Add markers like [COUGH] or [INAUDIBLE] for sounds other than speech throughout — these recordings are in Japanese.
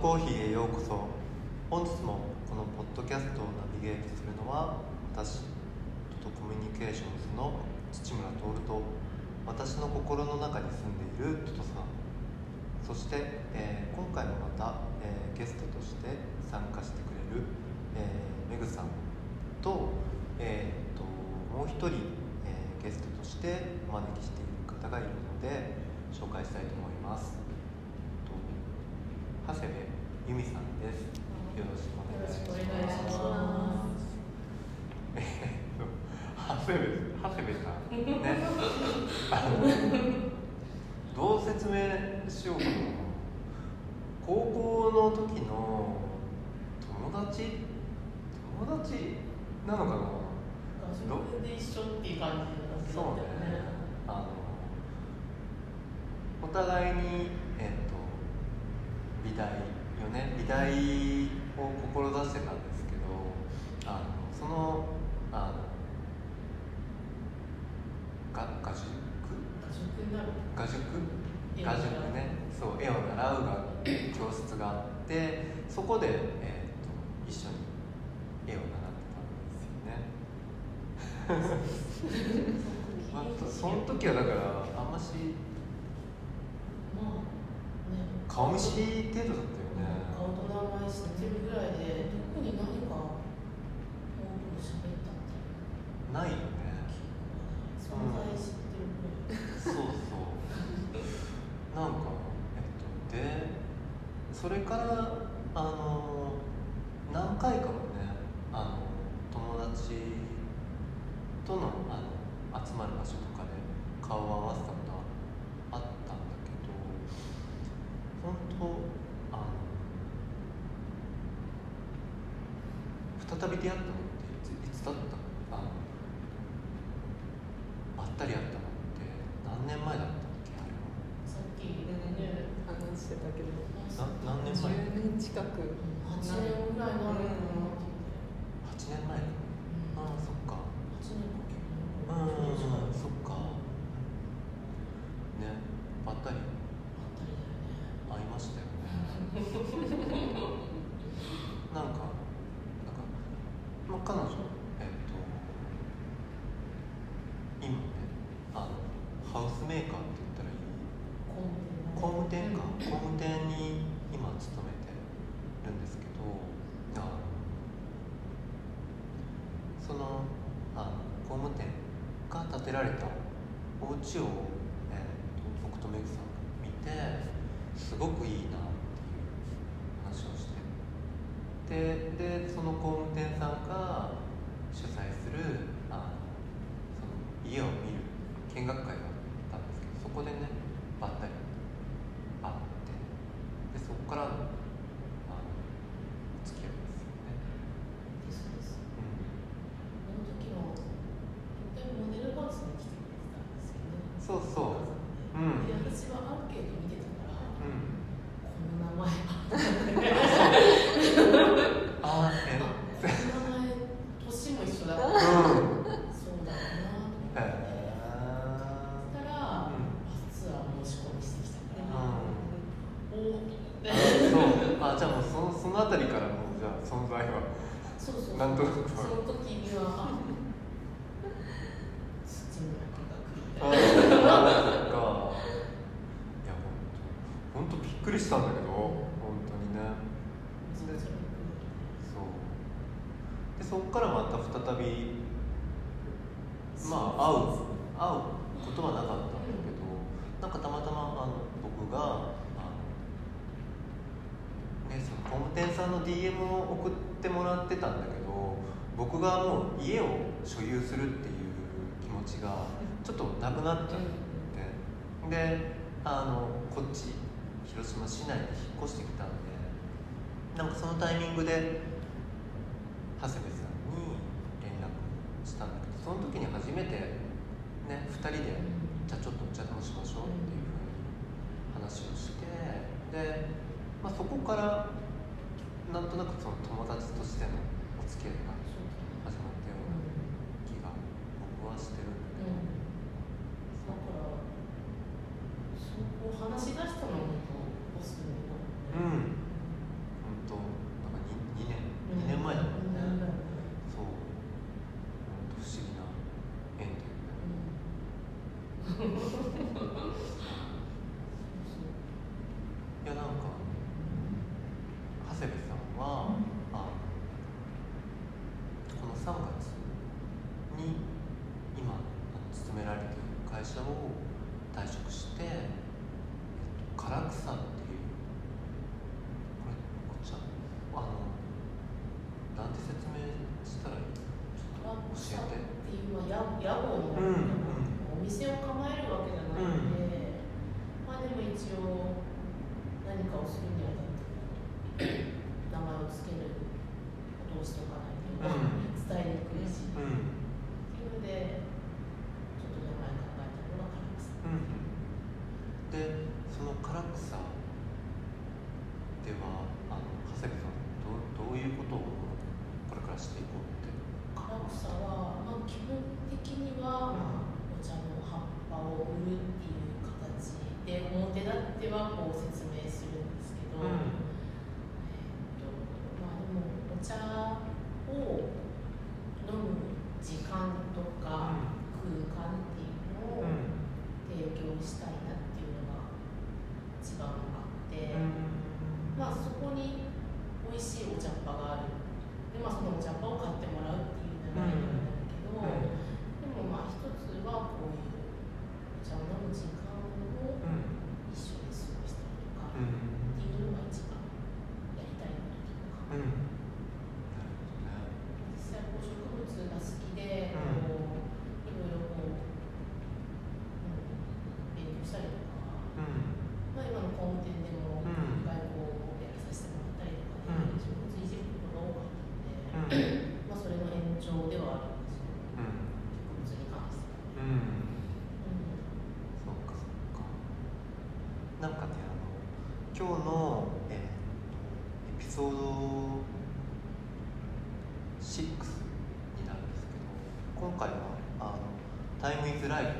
コーヒーへようこそ本日もこのポッドキャストをナビゲートするのは私トトコミュニケーションズの土村徹と私の心の中に住んでいるトトさんそして、えー今回もまた、えーゲストとして参加してくれる、えーメグさんと,、えーともう一人、えーゲストとしてお招きしている方がいるので紹介したいと思います。長谷部由美さんです。よろしくお願いします。えーっと長谷部長谷部さんね。どう説明しようかな。高校の時の友達友達なのかな？学部で一緒っていう感じそうどね。あのお互いにえっ、と美大よね。美大を志してたんですけどあのそのあのが画塾？画塾画塾？ね。そう絵を習うが教室があってそこで、えー、と一緒に絵を習ってたんですよね。[LAUGHS] まあ、その時はだからあんましまあね。顔見知り程度だった名前知ってるぐらいで特に何か大きく喋ったってないよね。存在知ってるぐらい。そうそう。なんかえっとでそれからあの何回かもねあの友達とのあの集まる場所とかで顔を合わせたことはあったんだけど本当あの再び出会ったちょっとなくなっちゃって。であのこっち広島市内に引っ越してきたんでなんかそのタイミングで長谷部さんに連絡したんだけどその時に初めてね2人でじゃあちょっとお茶でもしましょうっていうふうに話をしてで、まあ、そこからなんとなくその友達としてのお付き合いが始まったような気が僕はしてるんだけど、だからそこ話し出したのもボスに today.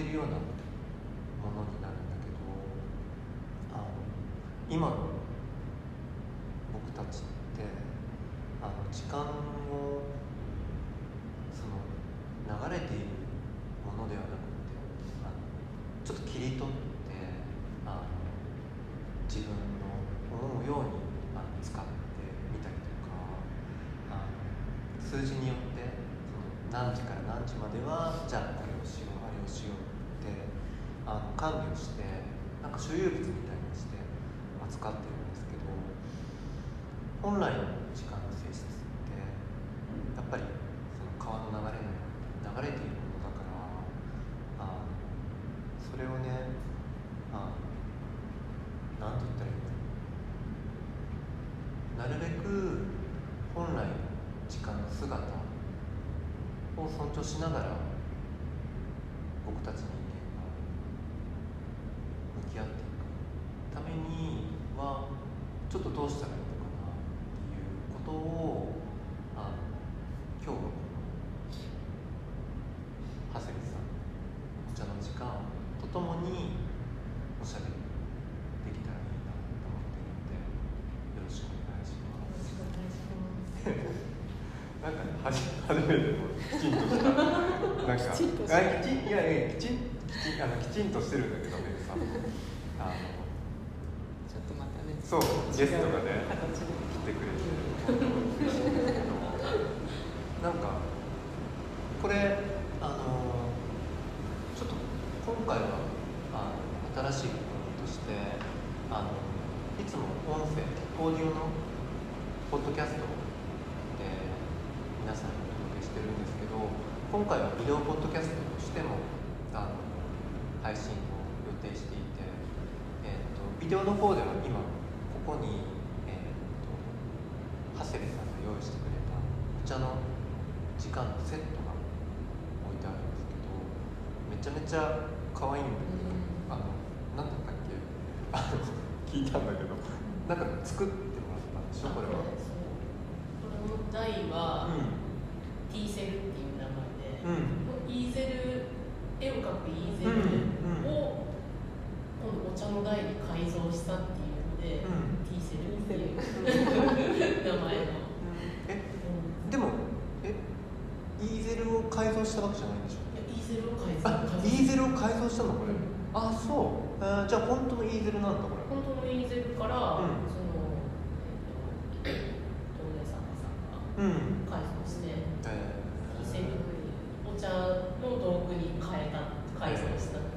じるようなものになるんだけどあの今の僕たちってあの時間をその流れているものではなくてあのちょっと切り取ってあの自分の思うようにあの使ってみたりとかあの数字によってその何時から何時まではじゃあこれをしようあれをしようあの管理をしてなんか所有物みたいにして扱ってるんですけど本来の時間の性質。初めてきちんとした。なんかきちんとあきいやいやきちんきちんあのきちんとしてるんだけどねさあのちょっとまたね。そうゲストデオポッドキャストとしてもあの配信を予定していて、えーと、ビデオの方では今ここに、えーと、長谷部さんが用意してくれたお茶の時間のセットが置いてあるんですけどめちゃめちゃ可愛いんだけど、あの何だったっけ？あ [LAUGHS] の聞いたんだけどなんか作ってもらったんでしょ？これは。この台は、うん、セルイーゼル絵を描くイーゼルを今度お茶の台に改造したっていうので、うん、ティーゼルっていう名前の、え、うん、でもえイーゼルを改造したわけじゃないでしょ？イーゼルを改造。イーゼルを改造したのこれ、うん、あそう。あじゃあ本当のイーゼルなんだこれ。本当のイーゼルから、その東電さんが改造して、えー、イーゼルお茶の道具に変えた改造した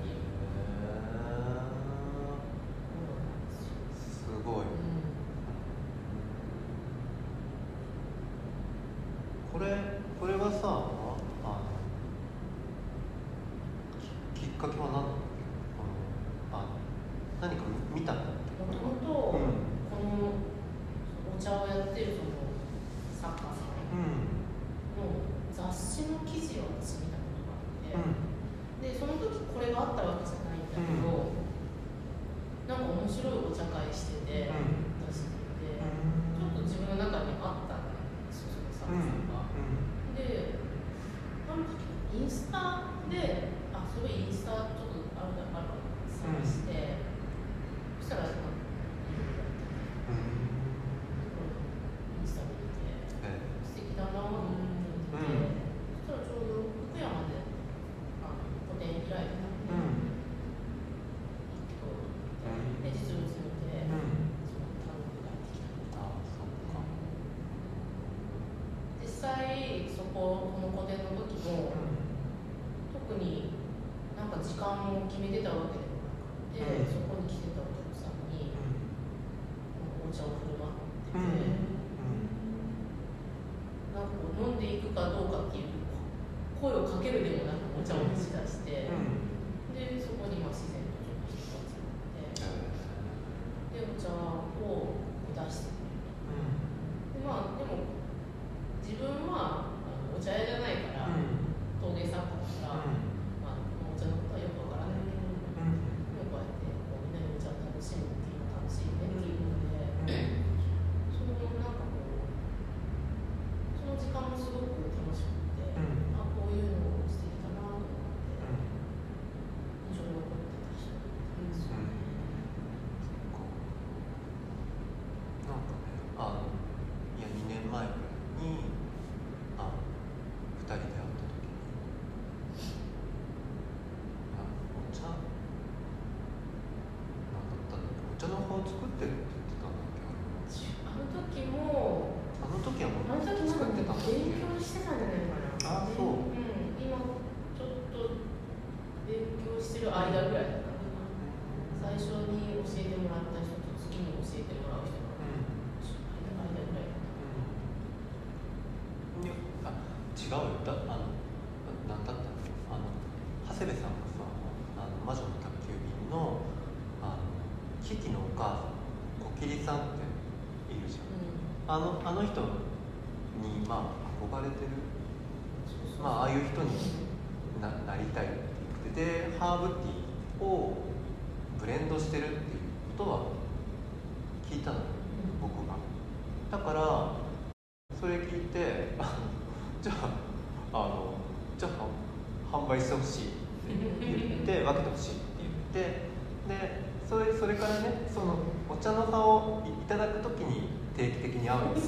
ど、特になんか時間を決めてたわけでもなくて、そこに来てたお客さん。に、お茶を振る舞ってて、なんかこう飲んでいくかどうかっていう声をかけるでもなくお茶を飲。の人にまあ憧れてる。まあああいう人にななりたいって言っててハーブティ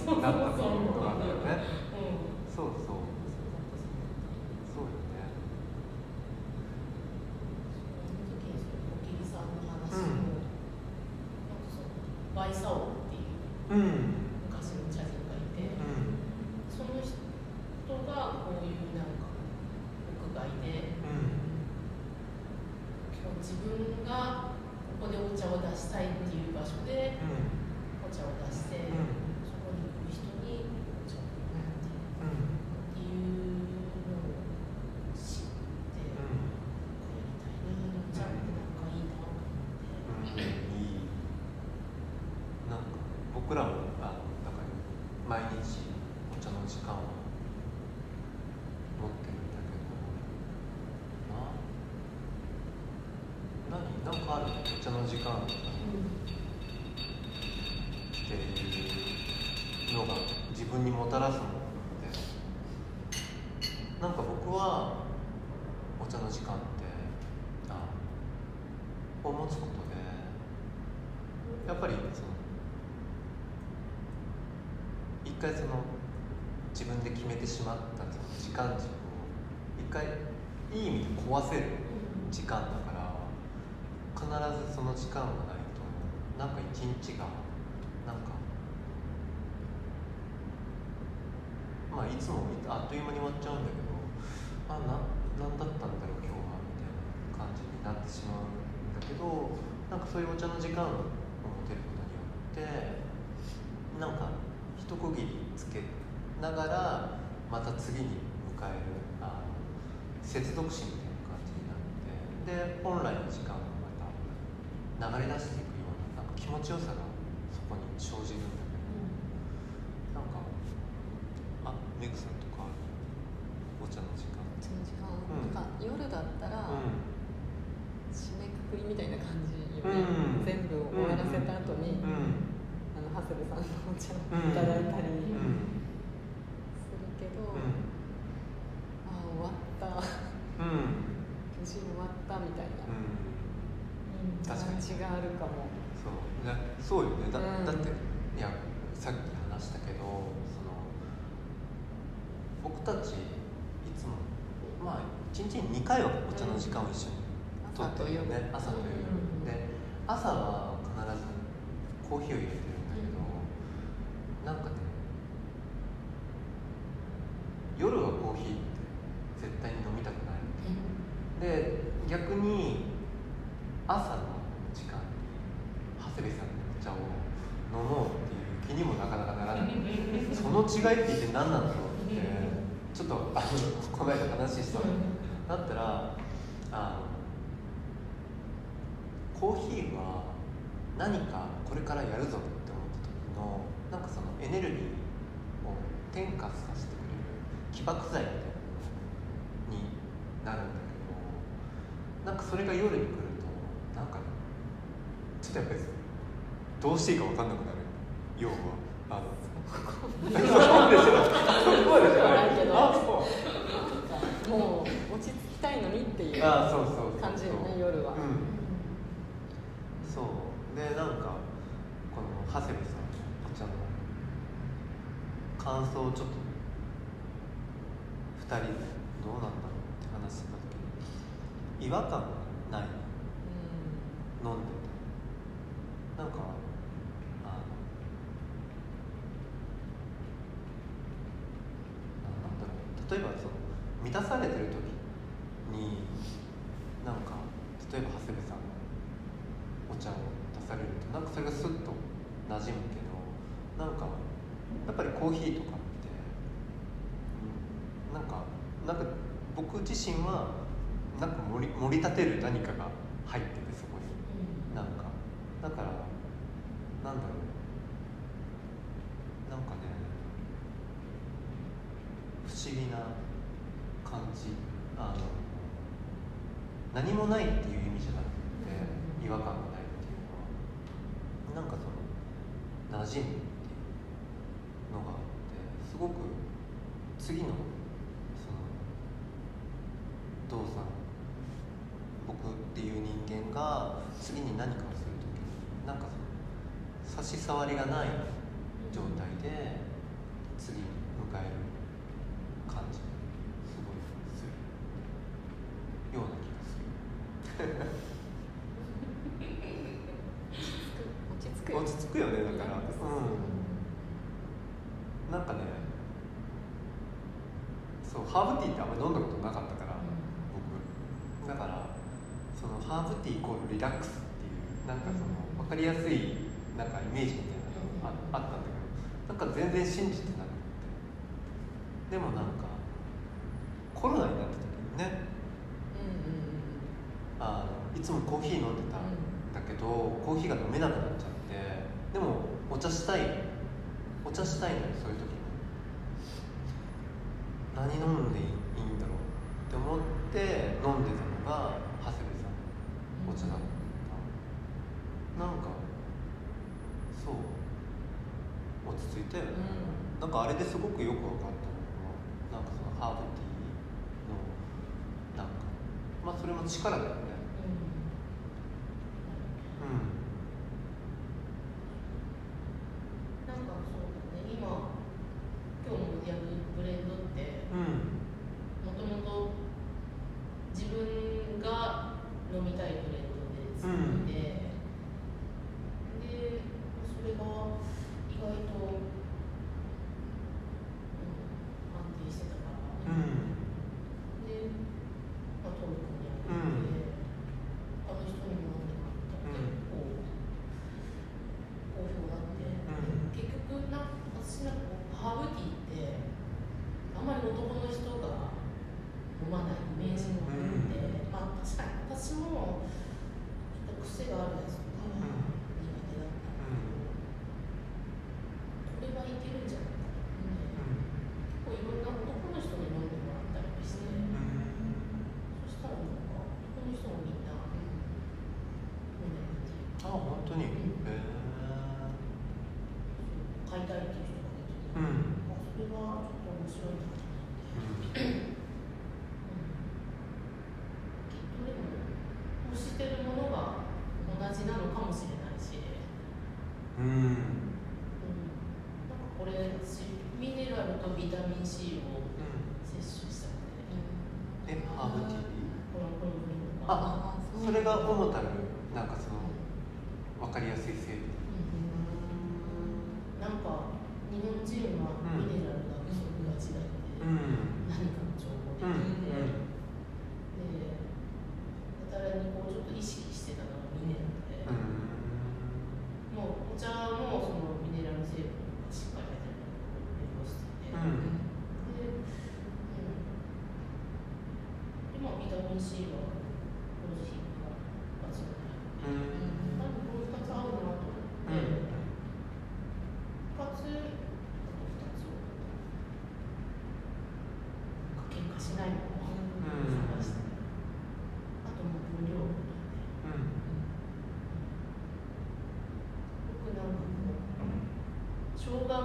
なったっていうことなんだよね。そうそう。っていうのが自分にもたらすものでなんか僕はお茶の時間ってあを持つことでやっぱりその一回その自分で決めてしまったその時間軸を一回いい意味で壊せる時間だずその時間がないとなんか一日がなんかまあいつもあっという間に終わっちゃうんだけどあな何だったんだろう今日はみたいな感じになってしまうんだけどなんかそういうお茶の時間を持てることによってなんか一区切りつけながらまた次に迎えるあの接続詞みたいな感じになってで本来の時間流れ出していくようななんか気持ちよさがそこに生じるんだけどなんかあメグさんとかお茶の時間。その時間、うんなん。か夜だったら、うん。締めくくりみたいな感じようね、ん。全部終わらせた後に、うん。あの長谷部さんのお茶をうんいただいたりうん。するけど、うん。ああ終わった。うん。[LAUGHS] 無事終わったみたいな。うん確かに。感じがあるかも。そうねそうよね。だ,、うん。だっていやさっき話したけどその僕たちいつもまあ1日に2回はお茶の時間を一緒にとってるよね、朝と夜、うん。で朝は必ずコーヒーを入れてるんだけど、なんかね夜はコーヒーって絶対に飲みたくないで逆に朝の時間に長谷部さんのお茶を飲もうっていう気にもなかなかならないその違いって一体何なんだろうってちょっとあのこの間話した。のだったらあのコーヒーは何かこれからやるぞって思った時のなんかそのエネルギーを転化させてくれる。起爆剤みたいなになるんだけどなんかそれが夜に来るとなんかちょっとやっぱりどうしていいか分かんなくなる要はあのそうでしょそうでしょないけどあそうもう落ち着きたいのにっていうあそうそうそう感じよね夜は。うんそうでなんかこの長谷部さんのお茶の感想をちょっと2人でどうなんだろうって話してた時に違和感がない飲んでてなんかあのななんだろう例えばその満たされてる時になんか例えば長谷部さんのお茶を出されるとなんかそれがスッと馴染むけどなんかやっぱりコーヒーとかって、うん、なんかなんか僕自身はなんか盛り盛り立てる何かが入っててそこになんかだからなんだろうなんかね不思議な感じ。あの何もないっていう意味じゃなくて違和感がないっていうのはなんかその馴染むっていうのがあってすごく次のその動作僕っていう人間が次に何かをする時になんかその差し障りがない茶したいのそういう時。何飲んでいいんだろうって思って飲んでたのが長谷部さん。お茶だった、うん、なんかそう。落ち着いたよね、うん、なんかあれですごくよく分かったのがなんかそのハーブティーのなんかまあそれも力だよね。今日もやるブレンドってもともと自分が飲みたいブレンドで作って、うん。楽が集まる、うん、多分この2つなと思って、うん、2つあと2つを喧嘩しないのを探して、あとも分量僕なん。かもうが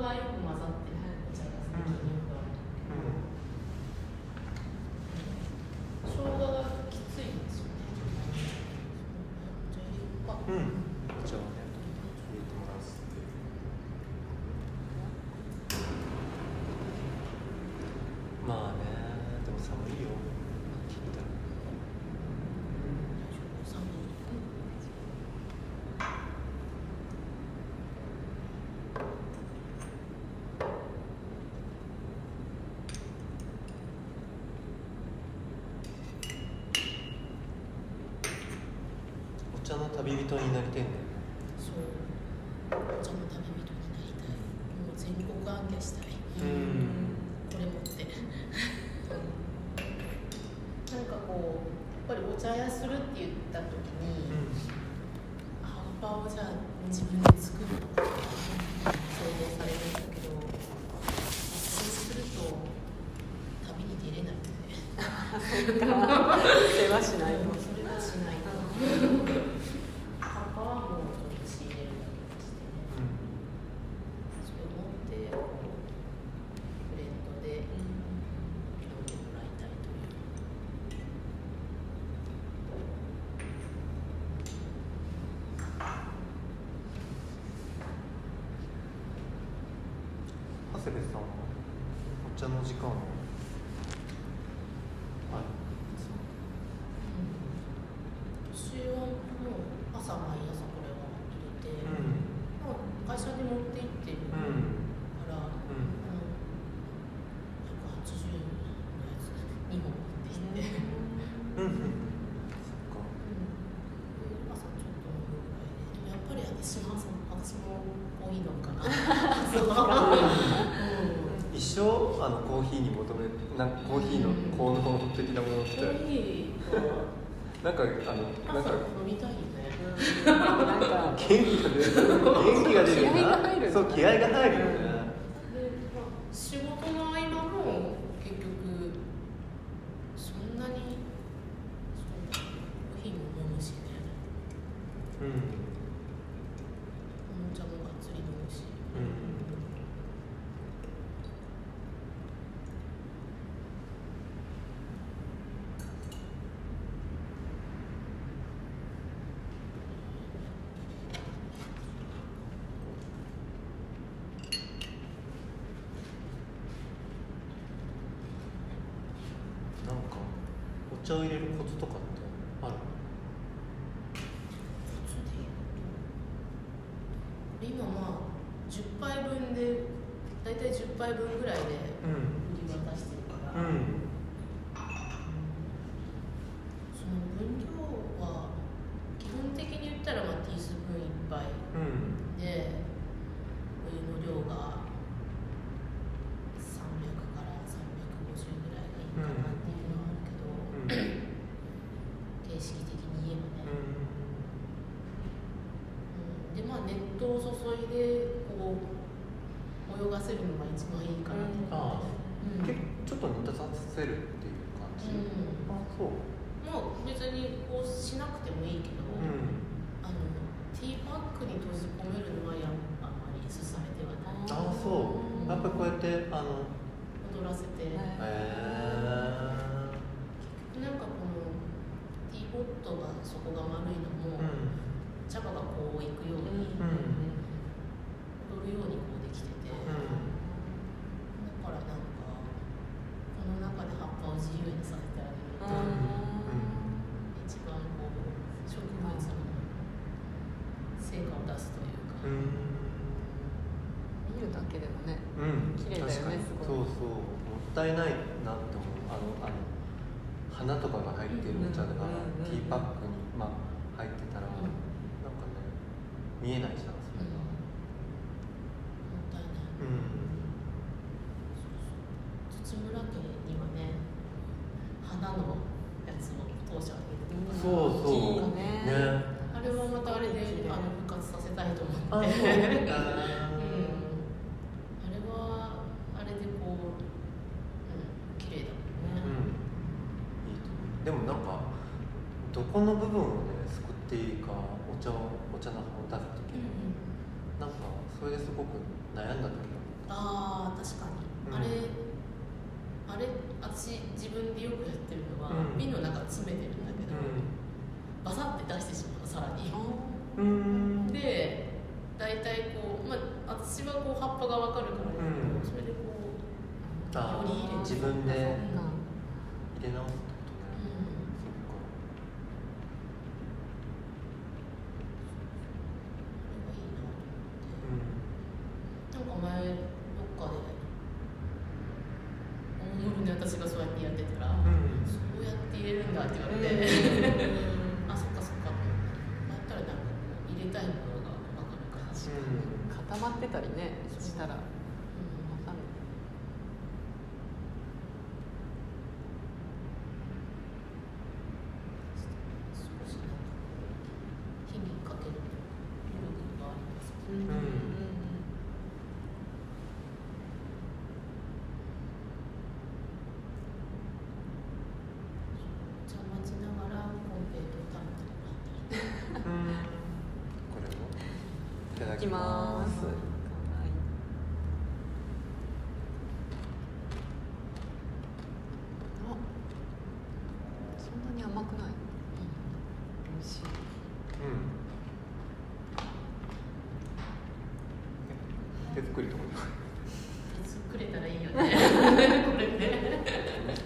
旅人になりたいんだそう。お茶の旅人になりたい。もう全国暗挙したいうん。これ持って。[LAUGHS] なんかこうやっぱりお茶屋するって言った時さお茶の？時間をなんかコーヒーの効能的なものって。なんか、あの、なんか。飲みたいよね。なんか。元気が出る。元気が出る。気合が入る。そう、気合が入るよね。仕事の合間も、結局。そんなに。う。コーヒーも飲むしね。うん。おもちゃもがっつり飲むし。うん。体10杯分ぐらいで売り渡してるから、うん。えないでもなんかどこの部分をねすくっていいかお茶をお茶の葉を出す時に、うん、なんかそれですごく悩んだ時ああ確かに、うん、あれあれ私自分でよくやってるのは、うん、瓶の中詰めてるんだけど、うん、バサって出してしまうさらに。で大体こう、まあ、私はこう葉っぱが分かるからそれでこうり入れ自分で入れ直す。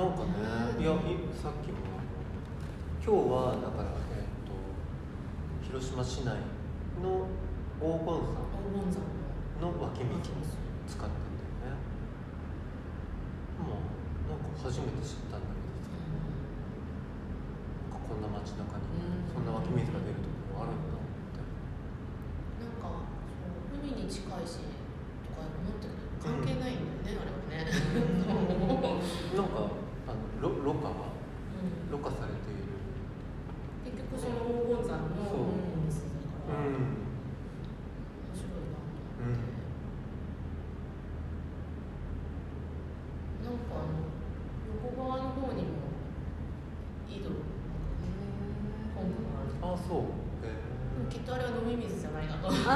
なんかね、いやいさっきも今日はだからえっ、と広島市内の黄金山のの湧き水を使ってんだよね。まあなんか初めて知ったんだけどさ。なんかこんな街中に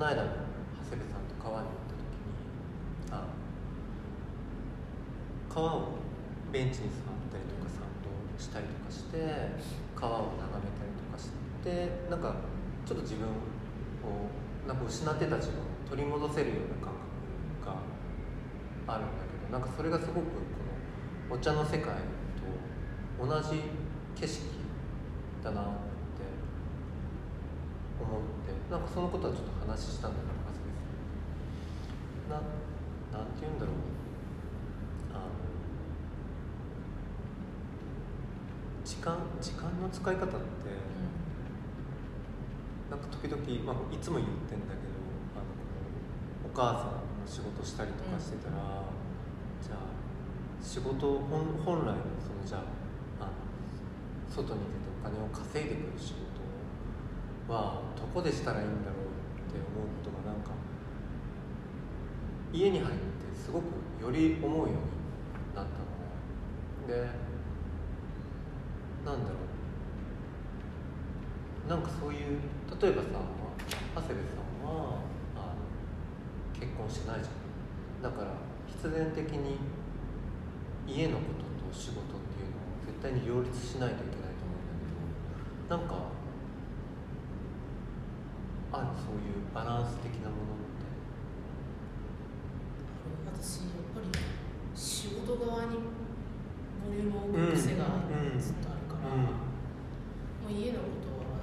の間も長谷部さんと川に行った時にあ川をベンチに座ったりとか散歩したりとかして川を眺めたりとかしてなんかちょっと自分をなんか失ってた自分を取り戻せるような感覚があるんだけどなんかそれがすごくこのお茶の世界と同じ景色だなって思ってなんかそのことはちょっと話したんだて言うんだろう。あの時間時間の使い方ってなんか時々、まあ、いつも言ってんだけどあのお母さんの仕事したりとかしてたら、じゃあ仕事本本来のそのじゃああの外に出てお金を稼いでくる仕事はどこでしたらいいんだろう思うことがなんか家に入ってすごくより思うようになったの。でなんだろう。なんかそういう例えばさ長谷部さんはあの結婚してないじゃん。だから必然的に家のことと仕事っていうのを絶対に両立しないといけないと思うんだけどなんかあるそういうバランス的なものって。私やっぱり仕事側にボリュームを置く癖がずっとあるから、うん。もう家のことは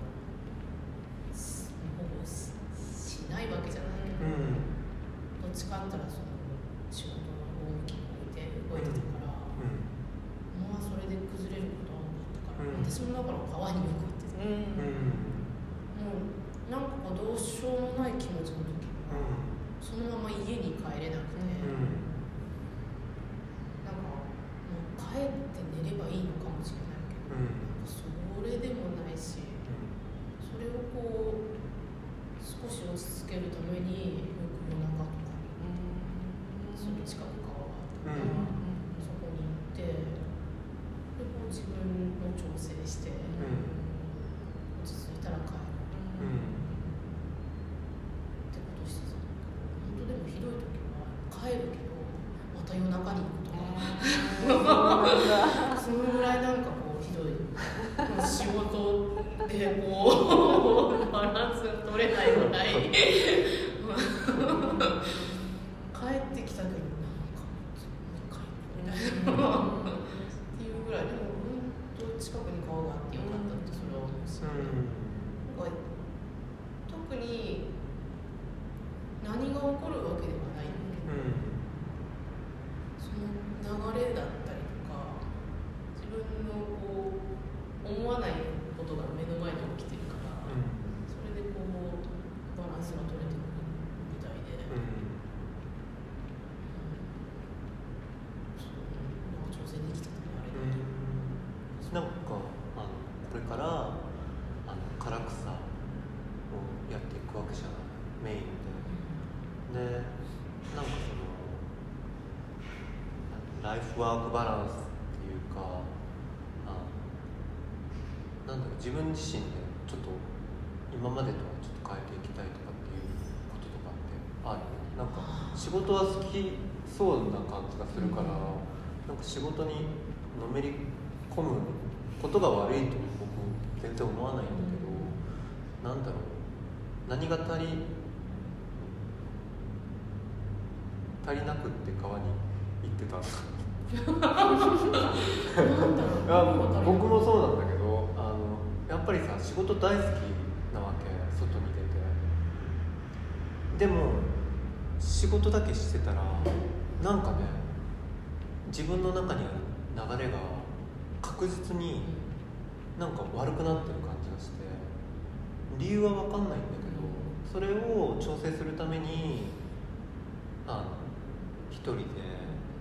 すほぼししないわけじゃないけど、うん。どっちかあったらその仕事の大きに置いて動いてたから、まあそれで崩れることは多かったから、うん私もだから川によく行ってた、うんうんもうなんかこうどうしようもない気持ちの時は、そのまま家に帰れなくて、うんなんかもう帰って寝ればいいのかもしれないけど、うんなんかそれでもないしそれをこう少し落ち着けるためによく夜中とかにその近く川があったから、そこに行ってでこう自分の調整して、落ち着いたら帰る。うん。ってことしてた本当でもひどい時は帰るけどまた夜中に行くとか。[LAUGHS] そのぐらいなんか仕事でこうバランスが取れないぐらい。帰ってきたけどなんかもう一回みたいなっていうぐらいでも本当近くに顔があってよかったってそれは思うし、なんか特に何が起こるわけではないんだけど、その流れだったりとか自分のこう思わないことが目の前に起きてるから、それでこうバランスが取れてくるみたいで、そうなんか調整できてたねあれだと。なんかあのこれからあの唐草をやっていくわけじゃない。メインで。でなんかそのライフワークバランスっていうかあなんだろう自分自身でちょっと今までとはちょっと変えていきたいとかっていうこととかってあるなんか仕事は好きそうな感じがするから、なんか仕事にのめり込むことが悪いと僕全然思わないんだけど、なんだろう？何が足り足りなくって川に行ってた？[LAUGHS] [LAUGHS] 僕もそうなんだぱりさ仕事大好きなわけ外に出て。でも仕事だけしてたらなんかね自分の中にある流れが確実になんか悪くなってる感じがして理由は分かんないんだけどそれを調整するためにあの一人で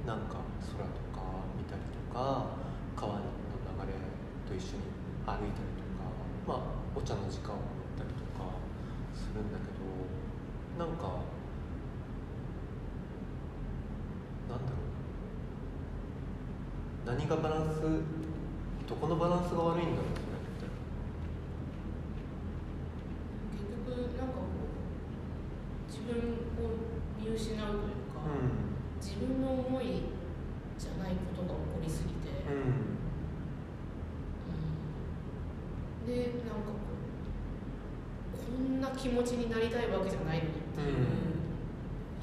なんか空とか見たりとか川の流れと一緒に歩いたりとかまあお茶の時間を持ったりとかするんだけどなんかなんだろう。何がバランスどこのバランスが悪いんだろう結局なんかこう自分を見失うというか、自分の思いじゃないことが起こりすぎて、うんうんうんでなんかこんな気持ちになりたいわけじゃないのにっていう、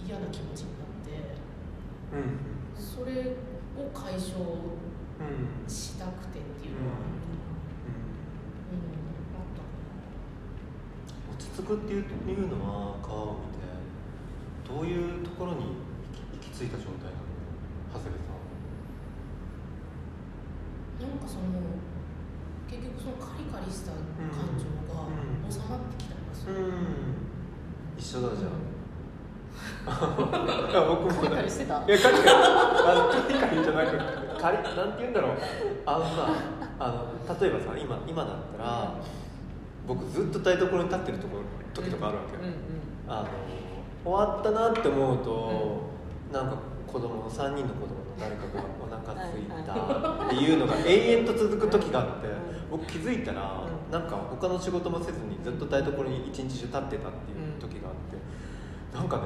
嫌な気持ちになってうん。それを解消うんしたくてっていうのは、うん。あった落ち着くっていういうのは川を見てどういうところに行き着いた状態なの？長谷部さんなんかその結局そのカリカリした感情がうん。収まってきたりはする、うん。一緒だじゃん。い [LAUGHS] や僕もカリカリしてた。いやカリカリあのカリカリじゃなくてカリなんて言うんだろう。あのさあの例えばさ今今だったら僕ずっと台所に立ってるところ時とかあるわけよ、うんうん。あの終わったなって思うと、なんか子供3人の子供の誰かがお腹空いたっていうのが永遠と続く時があって僕気づいたらうん。なんか他の仕事もせずにずっと台所に一日中立ってたっていう時があってなんかね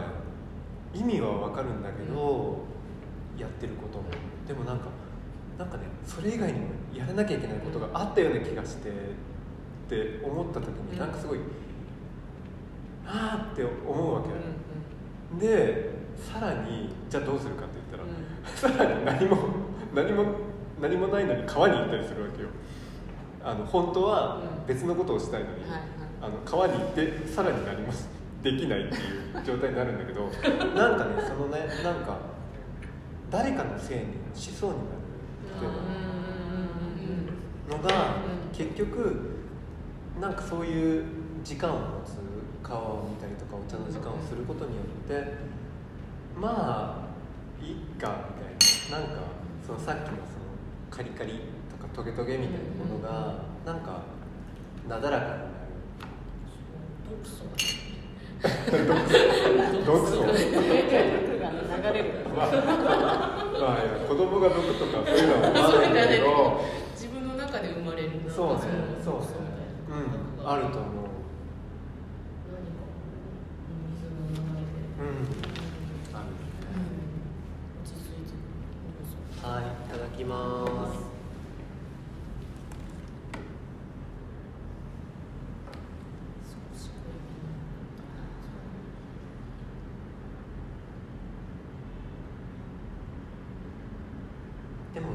意味は分かるんだけどやってることも。でもなんかなんかねそれ以外にもやらなきゃいけないことがあったような気がしてって思った時になんかすごいあーって思うわけ。でさらにじゃあどうするかって言ったら、さらに何も何も何もないのに川に行ったりするわけよ。あの本当は別のことをしたいのに、はいはい。あの川に行ってさらに何もできないっていう状態になるんだけどなんかねそのねなんか誰かのせいにしそうになるっていうの。がうん結局なんかそういう時間を持つ川を見たりとかお茶の時間をすることによってまあいいかみたいな。なんかそのさっきのそのカリカリとかトゲトゲみたいなものがなんかなだらかになる。毒素毒素毒が流れるまあ、まあ子供が毒とかそういうのは思わないんだけど。自分の中で生まれるそうね。そうねうんあると思う。何か水の流れで、うんあるうん落ち着いてくるはいいただきます少し濃いでも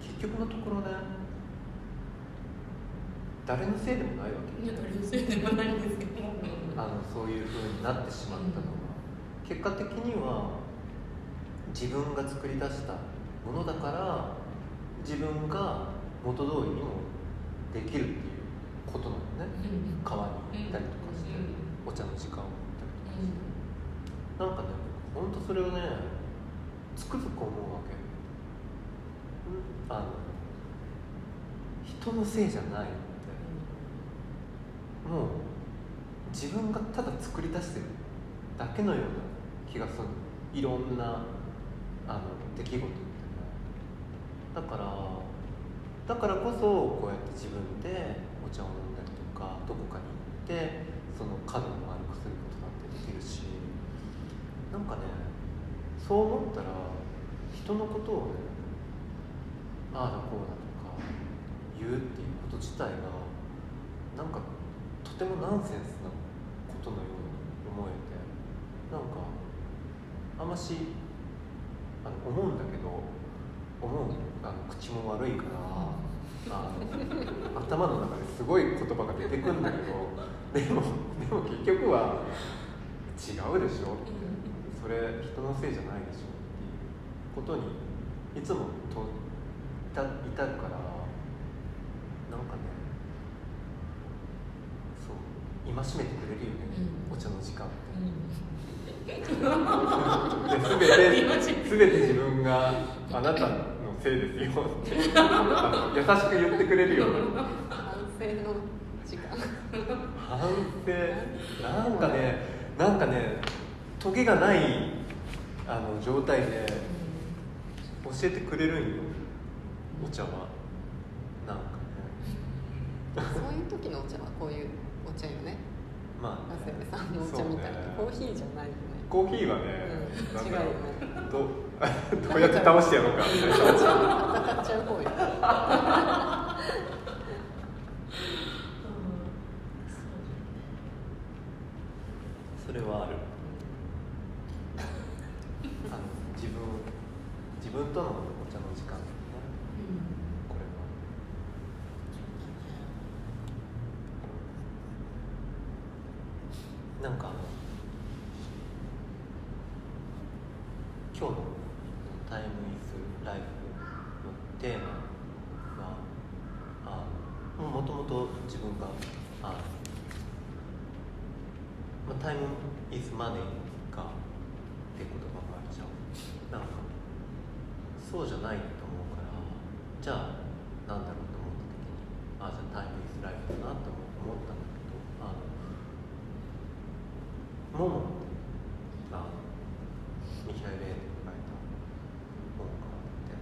結局のところね誰のせいでもないわけいや誰のせいでもないんですけどあのそういうふうになってしまったのは、結果的には自分が作り出したものだから自分が元通りにもできるっていうことなのね。川に行ったりとかしてお茶の時間を持ったりとかして。なんかね本当それをねつくづく思うわけ。あの人のせいじゃないってもう自分がただ作り出してるだけのような気がする。いろんなあの出来事っていうだからだからこそこうやって自分でお茶を飲んだりとかどこかに行ってその角を丸くすることだってできるしなんかねそう思ったら人のことをねああだこうだとか言うっていうこと自体がなんかとてもナンセンスなことのように思えてなんかあんましあの思うんだけど思うあの口も悪いからあの頭の中ですごい言葉が出てくるんだけど [LAUGHS] でもでも結局は違うでしょってそれ人のせいじゃないでしょっていうことにいつもと至至るからなんかね戒めてくれるよね、うん。お茶の時間って。うん。で全て全て自分があなたのせいですよって。[LAUGHS] 優しく言ってくれるよ反省の時間。反省。なんかねなんかねトゲがないあの状態で教えてくれるんよ。お茶は。なんかね。そういう時のお茶はこういうお茶よね。まあ長谷部さんのお茶みたい。な、コーヒーじゃないよね。コーヒーはね、違うよね。うど [LAUGHS] どうやって倒してやろうかみたいな。戦っちゃう方よ。それはある。あの自分自分とのお茶の時間だねこれはなんか今日の「タイム・イズ・ライフ」のテーマはあもともと自分があまあ、タイムイズマネーがって言葉があるじゃん。なんかそうじゃないと思うからじゃあなんだろうと思った時にあじゃあタイムイズライフだなと思思ったんだけどあのモモってあのミヒャイ・レーネが書いた本があって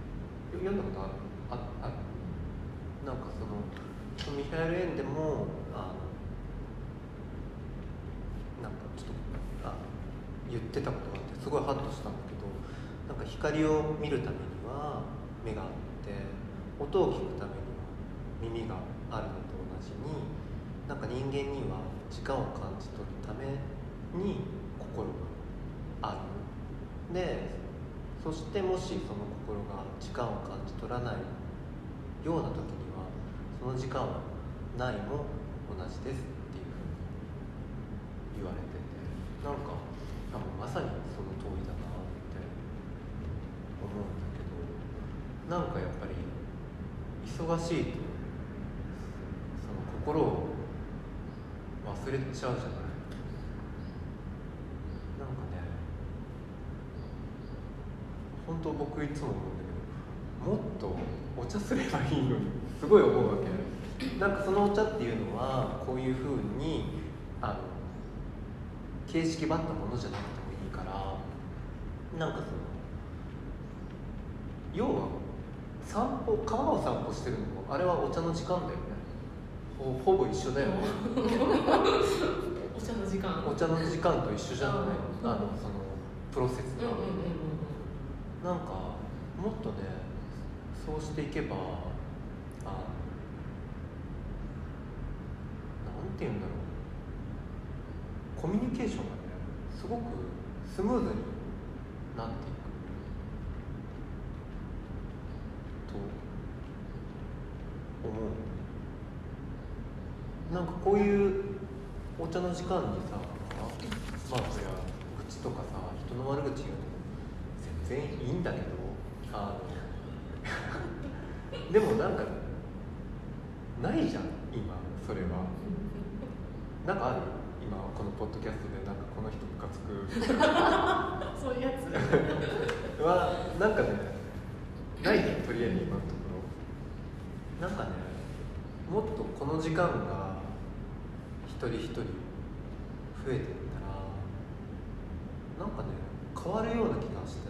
よ読んだことあるああるなんかそのそのミヒャイ・レーンでもあのなんかちょっとあ言ってたことがあってすごいハッとしたんだけどを見るためには目があって音を聞くためには耳があるのと同じになんか人間には時間を感じ取るために心がある。でそしてもしその心が時間を感じ取らないような時にはその時間はないも同じですっていうふうに言われてて。なんか多分まさにその通りだなって思うんだけどなんかやっぱり忙しいとその心を忘れちゃうじゃないなんかね本当僕いつも思うんだけどもっとお茶すればいいのにすごい思うわけなんかそのお茶っていうのはこういうふうにあの形式ばったものじゃなくてもいいからなんかその要は散歩川を散歩してるの？もあれはお茶の時間だよね。ほほぼ一緒だよね。お茶の時間。お茶の時間と一緒じゃない？うん。あのそのプロセスが、なんかもっとねそうしていけばあなんて言うんだろう。コミュニケーションがねすごくスムーズになっていくと思うなんかこういうお茶の時間にさまあそりゃ愚痴とかさ人の悪口言うの全然いいんだけどあのでもなんかないじゃん今それは。なんかある？今このポッドキャストでなんかこの人ムカつく。[LAUGHS] そういうやつ。[LAUGHS] はなんかねないじゃんとりあえず今のとこ。ろなんかねもっとこの時間が一人一人増えてったらなんかね変わるような気がして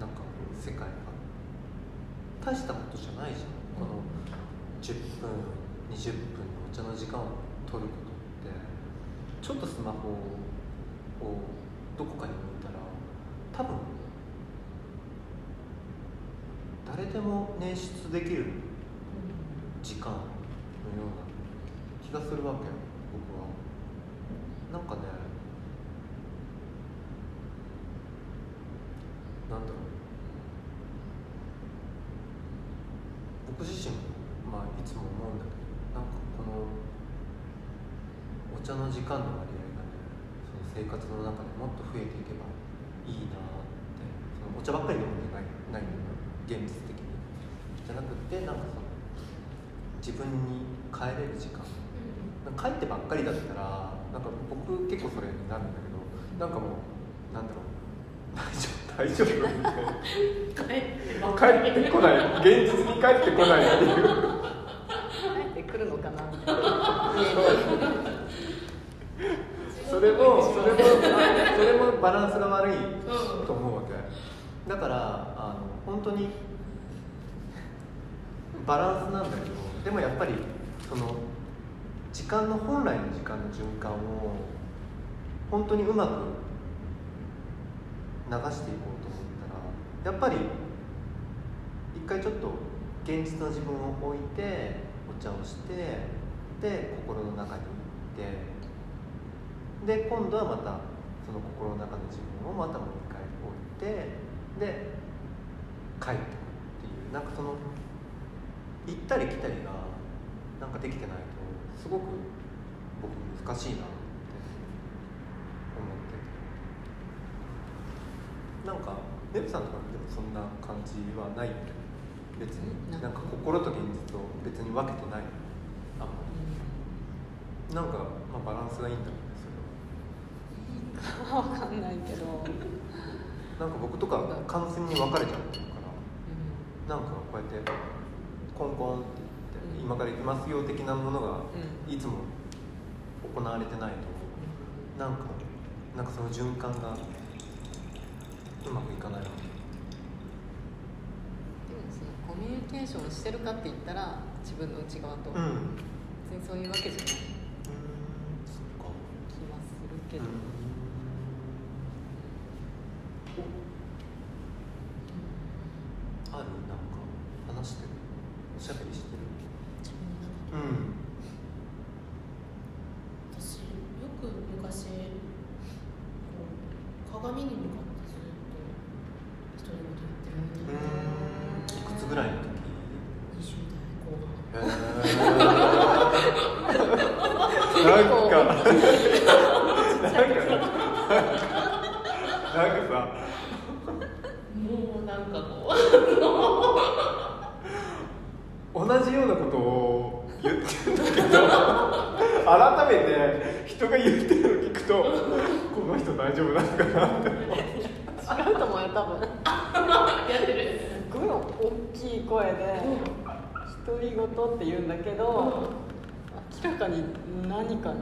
なんか世界が。大したことじゃないじゃん。この10分20分のお茶の時間を取ることって。ちょっとスマホをどこかに置いたら多分誰でも捻出できる時間のような気がするわけよ僕は。なんかねなんだろう。僕自身もまあいつも思うんだけどなんかこのお茶の時間の割合がねその生活の中でもっと増えていけばいいなってそのお茶ばっかり飲んでないないのよ現実的に。じゃなくてなんかその自分に帰れる時間。なん。か帰ってばっかりだったらなんか僕結構それになるんだけどなんかもうなんだろう大丈夫。大丈夫。みたいな帰って帰ってこない。現実に帰ってこないっていう。帰ってくるのかな。みたいなそれもそれもあそれもバランスが悪いと思うわけ。だから本当にバランスなんだけどでもやっぱりその時間の本来の時間の循環を本当にうまく流していこうと思ったらやっぱり一回ちょっと現実の自分を置いてお茶をしてで心の中に行ってで今度はまたその心の中の自分をまたもう一回置いてで帰ってくるっていう。なんかその行ったり来たりがなんかできてないとすごく僕難しいなって思ってて。なんかネブさんとかでもそんな感じはない別に。ななんか心と現実を別に分けてない？あんまり。なんか、まあ、バランスがいいんだろうねそれはわかんないけど、なんか僕とか完全に分かれちゃってるからなんかこうやってコンコンって言って、うん今から行きますよ的なものがうんいつも行われてないとなんかなんかその循環がうまくいかないわけでもそのコミュニケーションしてるかって言ったら自分の内側と、うん。うん別にそういうわけじゃないそっか気はするけど、あるなんか話してるおしゃべりしてるうん私よく昔こう鏡に向かってずっと独り言言ってるみたいないくつぐらいの時20代後半へーなんかなんかなんかさもうなんかこ同じようなことを言ってるんだけど改めて人が言ってるのを聞くとこの人大丈夫なのかなって思う違うと思うよ多分うやってるすごい大きい声で独り言って言うんだけど、明らかに何か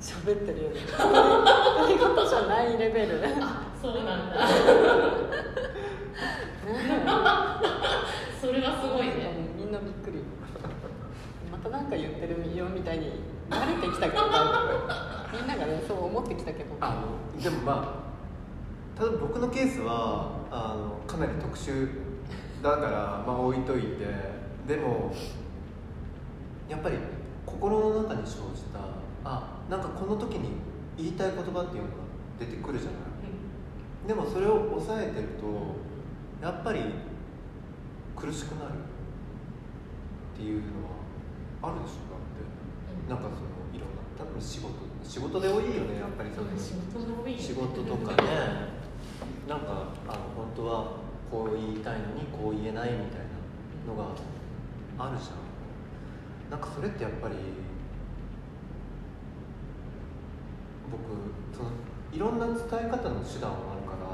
喋ってるよね独り言じゃないレベルねあそうなんだそれはすごいねみんなびっくりまた何か言ってるよみたいに慣れてきたけどみんながねそう思ってきたけどあのでもまあただ僕のケースはあのかなり特殊だから、まあ、置いといて。でもやっぱり心の中に生じたあなんかこの時に言いたい言葉っていうのが出てくるじゃない？でもそれを抑えてるとやっぱり苦しくなる。っていうのはあるでしょ？だって。仕事仕事で多いよねやっぱりその。仕事が多い仕事とかねなんかあの本当はこう言いたいのにこう言えないみたいなのがあるじゃん。なんかそれってやっぱり僕そのいろんな伝え方の手段はあるから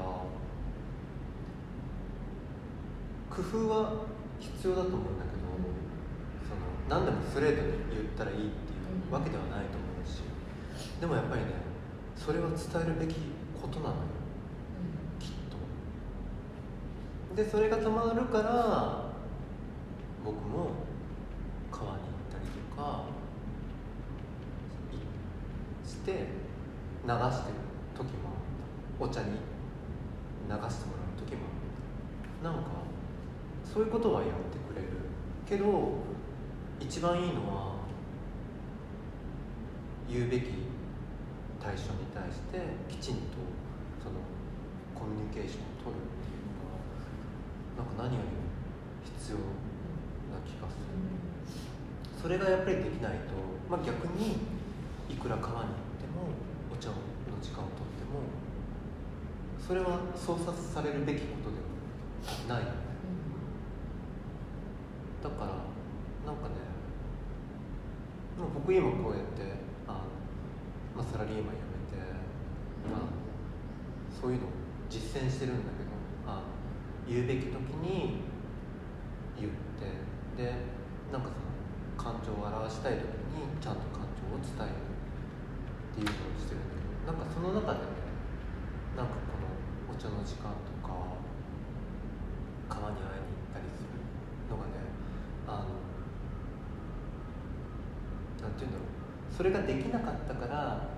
工夫は必要だと思うんだけどその何でもストレートに言ったらいいっていうわけではないと思うしでもやっぱりねそれは伝えるべきことなのよきっとでそれがたまるから僕も川に行ったりとかして流してる時もあった。お茶に流してもらう時もあった。なんかそういうことはやってくれる。けど一番いいのは言うべき対象に対してきちんとそのコミュニケーションを取る。なんか何よりも必要な気がする。それがやっぱりできないと、まあ、逆にいくら川に行ってもお茶の時間をとってもそれは操作されるべきことではない。だからなんかね僕今こうやってあ、まあ、サラリーマン辞めて、まあ、そういうのを実践してるんだけど言うべき時に言ってでなんかその感情を表したい時にちゃんと感情を伝えるっていうのをしてるんだけどなんかその中でねなんかこのお茶の時間とか川に会いに行ったりするのがねあのなんて言うんだろうそれができなかったから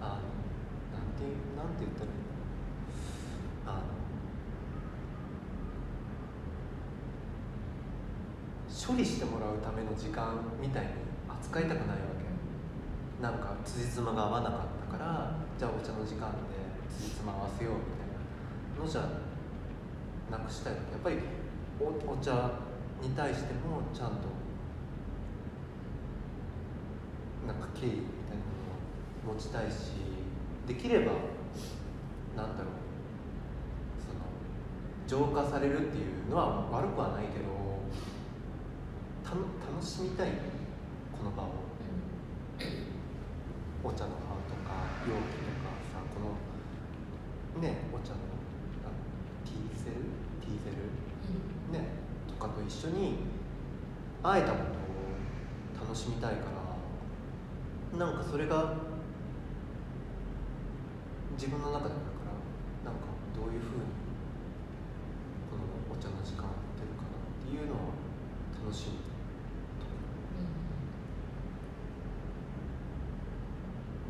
あのなんてなんて言ったらいいのあの処理してもらうための時間みたいに扱いたくないわけ。なんか辻褄が合わなかったからじゃあお茶の時間で辻褄合わせようみたいなのじゃなくしたいやっぱりお茶に対してもちゃんとなんか敬意みたいなのを持ちたいしできればなんだろうその浄化されるっていうのは悪くはないけど楽しみたいこの場を。お茶の葉とか容器とかさこのねお茶のティーセル？ティーゼル？ねとかと一緒に会えたことを楽しみたいからなんかそれが自分の中でだからなんかどういうふうにこのお茶の時間をってるかなっていうのは楽しみ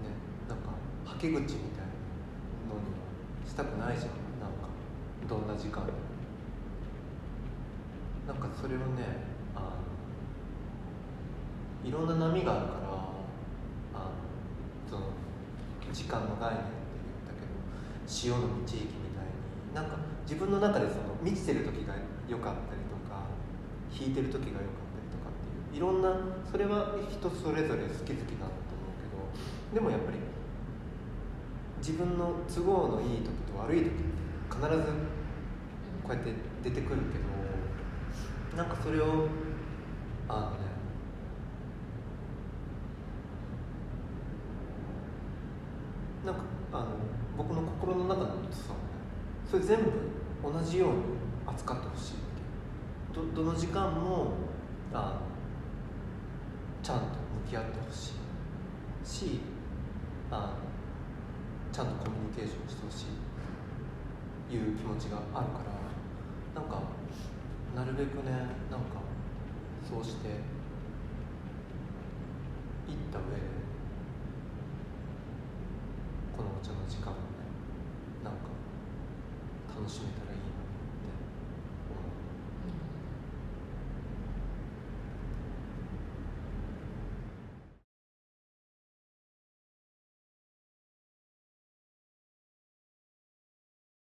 ねなんかはけ口みたいなのにしたくないじゃん。なんかどんな時間でなんかそれをねあのいろんな波があるからあのその時間の概念って言ったけど潮の満ち引きみたいになんか自分の中でその満ちてる時が良かったりとか引いてる時が良かったりとかっていういろんなそれは人それぞれ好き好きなんだと思うけどでもやっぱり自分の都合のいい時と悪い時って必ずこうやって出てくるけどなんかそれをあのねなんかあの僕の心の中のさそれ全部同じように扱ってほしいどどの時間もあのちゃんと向き合ってほしいしあのちゃんとコミュニケーションしてほしいいう気持ちがあるからなんかなるべくねなんかそうしていった上でこのお茶の時間をねなんか楽しめたら